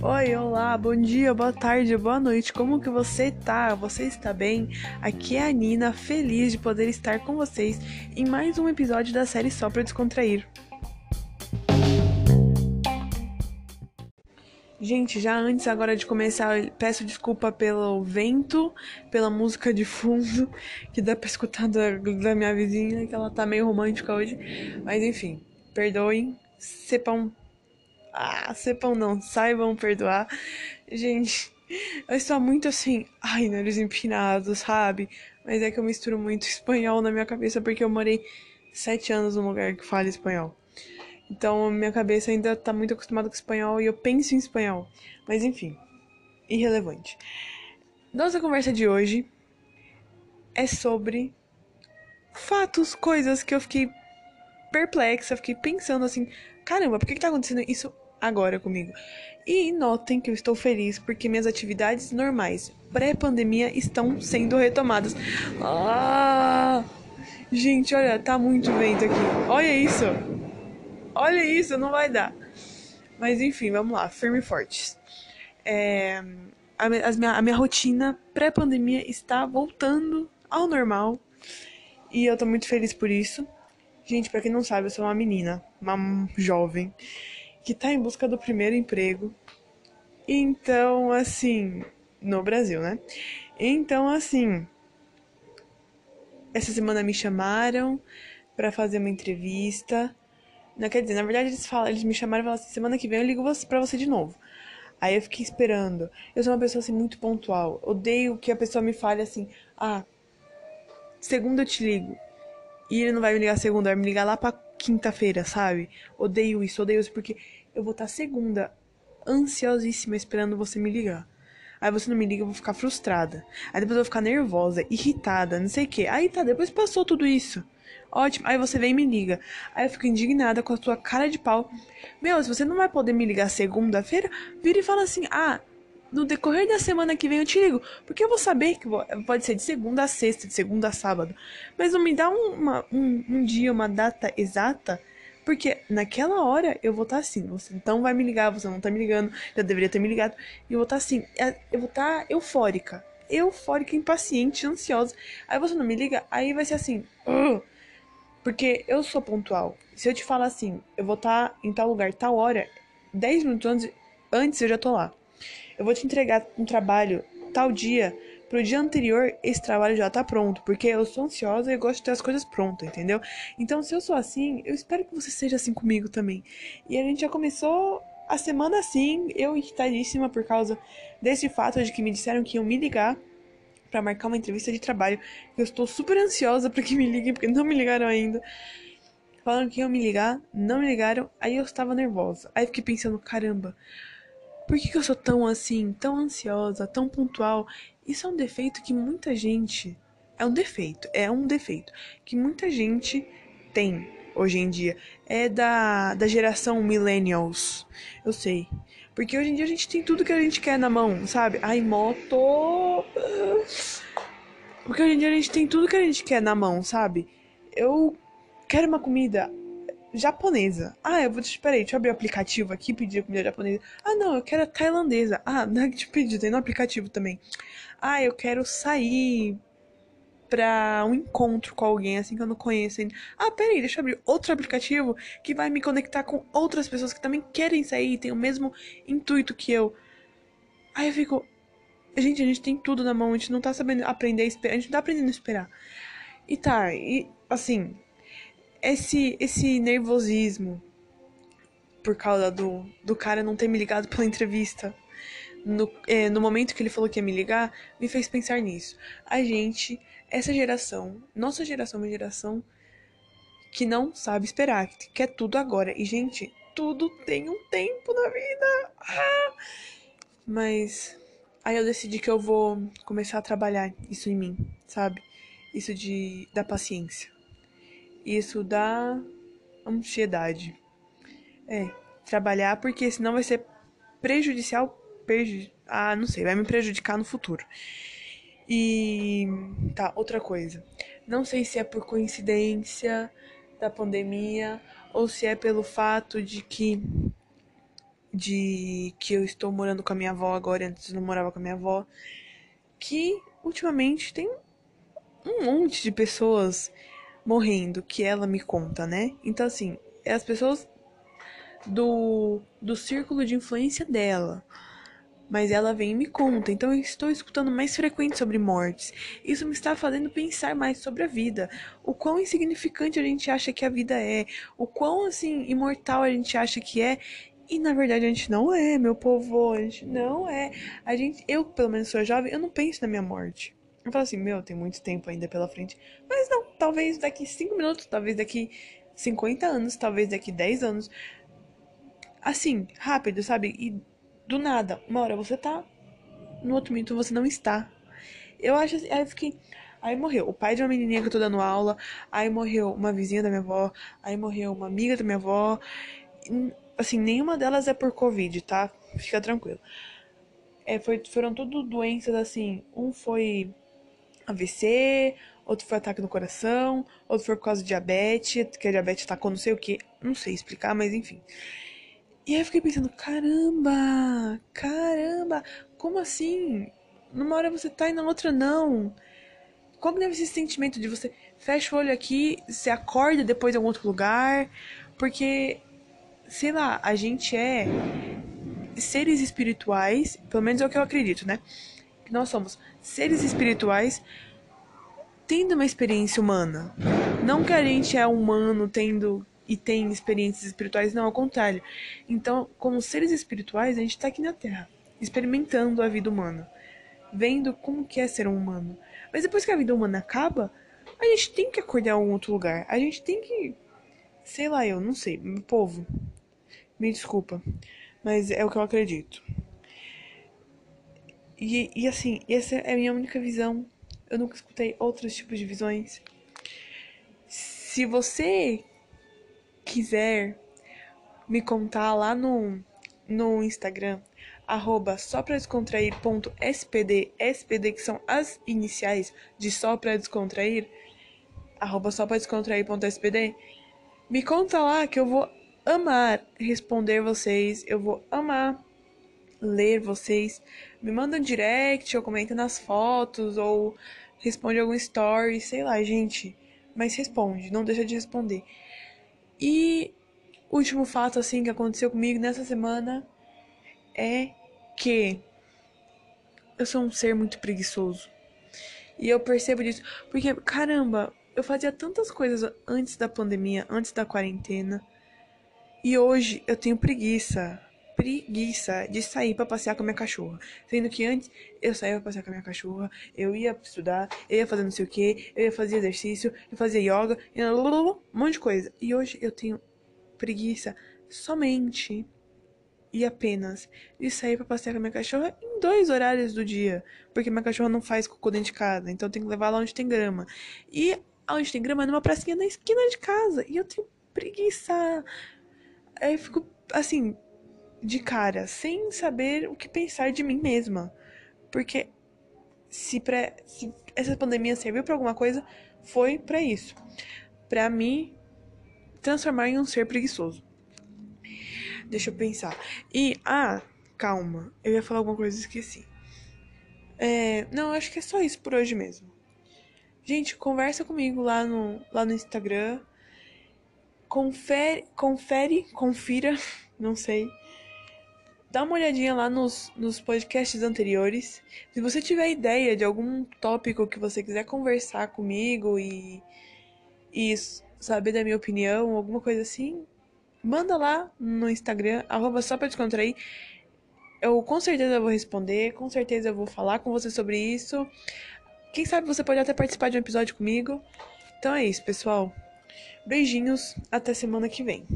Oi, olá, bom dia, boa tarde, boa noite. Como que você tá? Você está bem? Aqui é a Nina, feliz de poder estar com vocês em mais um episódio da série Só para descontrair. Gente, já antes agora de começar, peço desculpa pelo vento, pela música de fundo que dá pra escutar da, da minha vizinha, que ela tá meio romântica hoje. Mas enfim, perdoem, sepam ah, sepam não, saibam perdoar. Gente, eu estou muito assim, ai, nariz empinado, sabe? Mas é que eu misturo muito espanhol na minha cabeça porque eu morei sete anos num lugar que fala espanhol. Então, minha cabeça ainda tá muito acostumada com espanhol e eu penso em espanhol. Mas enfim, irrelevante. Nossa conversa de hoje é sobre fatos, coisas que eu fiquei perplexa, fiquei pensando assim, caramba, por que, que tá acontecendo isso agora comigo. E notem que eu estou feliz porque minhas atividades normais pré-pandemia estão sendo retomadas. Ah! Gente, olha, tá muito vento aqui. Olha isso. Olha isso, não vai dar. Mas enfim, vamos lá, firme e fortes. É, a, minha, a minha rotina pré-pandemia está voltando ao normal. E eu tô muito feliz por isso. Gente, para quem não sabe, eu sou uma menina, uma jovem que tá em busca do primeiro emprego. Então, assim, no Brasil, né? Então, assim, essa semana me chamaram para fazer uma entrevista. Não quer dizer, na verdade eles falam, eles me chamaram e falaram assim, semana que vem eu ligo para você de novo. Aí eu fiquei esperando. Eu sou uma pessoa assim muito pontual. Odeio que a pessoa me fale assim: "Ah, segunda eu te ligo". E ele não vai me ligar segunda, vai me ligar lá pra quinta-feira, sabe? Odeio isso, odeio isso porque eu vou estar segunda ansiosíssima esperando você me ligar. Aí você não me liga, eu vou ficar frustrada. Aí depois eu vou ficar nervosa, irritada, não sei o que. Aí tá, depois passou tudo isso. Ótimo. Aí você vem e me liga. Aí eu fico indignada com a sua cara de pau. Meu, se você não vai poder me ligar segunda-feira, vira e fala assim: ah, no decorrer da semana que vem eu te ligo. Porque eu vou saber que pode ser de segunda a sexta, de segunda a sábado. Mas não me dá uma, um, um dia, uma data exata. Porque naquela hora eu vou estar tá assim. Você então vai me ligar, você não tá me ligando. Já deveria ter me ligado. E eu vou estar tá assim. É, eu vou estar tá eufórica. Eufórica, impaciente, ansiosa. Aí você não me liga, aí vai ser assim. Uh, porque eu sou pontual. Se eu te falar assim, eu vou estar em tal lugar, tal hora, 10 minutos antes, antes eu já tô lá eu vou te entregar um trabalho tal dia, pro dia anterior esse trabalho já tá pronto, porque eu sou ansiosa e gosto de ter as coisas prontas, entendeu? Então, se eu sou assim, eu espero que você seja assim comigo também. E a gente já começou a semana assim, eu irritadíssima por causa desse fato de que me disseram que iam me ligar para marcar uma entrevista de trabalho. Eu estou super ansiosa para que me liguem, porque não me ligaram ainda. Falaram que iam me ligar, não me ligaram, aí eu estava nervosa. Aí fiquei pensando, caramba, por que, que eu sou tão assim, tão ansiosa, tão pontual? Isso é um defeito que muita gente. É um defeito, é um defeito que muita gente tem hoje em dia. É da, da geração millennials. Eu sei. Porque hoje em dia a gente tem tudo que a gente quer na mão, sabe? Ai, moto. Porque hoje em dia a gente tem tudo que a gente quer na mão, sabe? Eu quero uma comida japonesa. Ah, eu vou te. Peraí, deixa eu abrir o aplicativo aqui pedir comida japonesa. Ah, não, eu quero tailandesa. Ah, não é te pedi, tem no aplicativo também. Ah, eu quero sair pra um encontro com alguém assim que eu não conheço ainda. Ah, peraí, deixa eu abrir outro aplicativo que vai me conectar com outras pessoas que também querem sair e têm o mesmo intuito que eu. Aí eu fico. Gente, a gente tem tudo na mão, a gente não tá sabendo aprender a esperar, a gente não tá aprendendo a esperar. E tá, e assim, esse, esse nervosismo por causa do, do cara não ter me ligado pela entrevista. No, é, no momento que ele falou que ia me ligar, me fez pensar nisso. A gente, essa geração, nossa geração é uma geração que não sabe esperar, que quer tudo agora. E, gente, tudo tem um tempo na vida. Ah! Mas aí eu decidi que eu vou começar a trabalhar isso em mim, sabe? Isso de da paciência. Isso dá ansiedade. É, trabalhar porque senão vai ser prejudicial. Preju... Ah, não sei, vai me prejudicar no futuro. E tá, outra coisa. Não sei se é por coincidência da pandemia ou se é pelo fato de que de que eu estou morando com a minha avó agora, antes eu não morava com a minha avó, que ultimamente tem um monte de pessoas morrendo que ela me conta, né? Então assim, é as pessoas do do círculo de influência dela. Mas ela vem e me conta, então eu estou escutando mais frequente sobre mortes. Isso me está fazendo pensar mais sobre a vida, o quão insignificante a gente acha que a vida é, o quão assim imortal a gente acha que é e na verdade a gente não é, meu povo, a gente não é. A gente, eu pelo menos sou jovem, eu não penso na minha morte. Eu falo assim, meu, tem muito tempo ainda pela frente. Mas não, talvez daqui 5 minutos, talvez daqui 50 anos, talvez daqui 10 anos. Assim, rápido, sabe? E do nada, uma hora você tá, no outro minuto você não está. Eu acho assim, aí eu fiquei. Aí morreu o pai de uma menininha que eu tô dando aula, aí morreu uma vizinha da minha avó, aí morreu uma amiga da minha avó assim, nenhuma delas é por Covid, tá? Fica tranquilo. É, foi, foram tudo doenças assim. Um foi AVC, outro foi ataque no coração, outro foi por causa de diabetes, que a diabetes atacou não sei o que. Não sei explicar, mas enfim. E aí eu fiquei pensando, caramba, caramba, como assim? Numa hora você tá e na outra não. Que deve ser esse sentimento de você fecha o olho aqui, você acorda depois em algum outro lugar? Porque sei lá, a gente é seres espirituais, pelo menos é o que eu acredito, né? Que nós somos seres espirituais tendo uma experiência humana. Não que a gente é humano tendo e tem experiências espirituais, não, ao contrário. Então, como seres espirituais, a gente está aqui na Terra, experimentando a vida humana, vendo como que é ser um humano. Mas depois que a vida humana acaba, a gente tem que acordar em algum outro lugar. A gente tem que, sei lá, eu não sei, povo, me desculpa, mas é o que eu acredito. E, e assim, essa é a minha única visão. Eu nunca escutei outros tipos de visões. Se você quiser me contar lá no, no Instagram, arroba só pra descontrair ponto SPD, SPD que são as iniciais de só pra descontrair, arroba só pra descontrair ponto SPD, me conta lá que eu vou amar responder vocês, eu vou amar ler vocês. Me manda um direct, ou comenta nas fotos, ou responde algum story, sei lá, gente. Mas responde, não deixa de responder. E último fato assim que aconteceu comigo nessa semana é que eu sou um ser muito preguiçoso. E eu percebo disso, porque caramba, eu fazia tantas coisas antes da pandemia, antes da quarentena e hoje eu tenho preguiça, preguiça de sair para passear com a minha cachorra. Sendo que antes eu saía pra passear com a minha cachorra, eu ia estudar, eu ia fazer não sei o que, eu ia fazer exercício, eu fazia yoga, um monte de coisa. E hoje eu tenho preguiça somente e apenas de sair para passear com a minha cachorra em dois horários do dia. Porque minha cachorra não faz cocô dentro de casa, então eu tenho que levar lá onde tem grama. E onde tem grama é numa pracinha na esquina de casa. E eu tenho preguiça. Aí eu fico, assim, de cara, sem saber o que pensar de mim mesma. Porque se, pra, se essa pandemia serviu para alguma coisa, foi para isso. para me transformar em um ser preguiçoso. Deixa eu pensar. E, ah, calma. Eu ia falar alguma coisa e esqueci. É, não, acho que é só isso por hoje mesmo. Gente, conversa comigo lá no, lá no Instagram confere, confere, confira, não sei. Dá uma olhadinha lá nos, nos podcasts anteriores. Se você tiver ideia de algum tópico que você quiser conversar comigo e, e saber da minha opinião, alguma coisa assim, manda lá no Instagram, arroba só pra descontrair. Eu com certeza vou responder, com certeza eu vou falar com você sobre isso. Quem sabe você pode até participar de um episódio comigo. Então é isso, pessoal. Beijinhos, até semana que vem.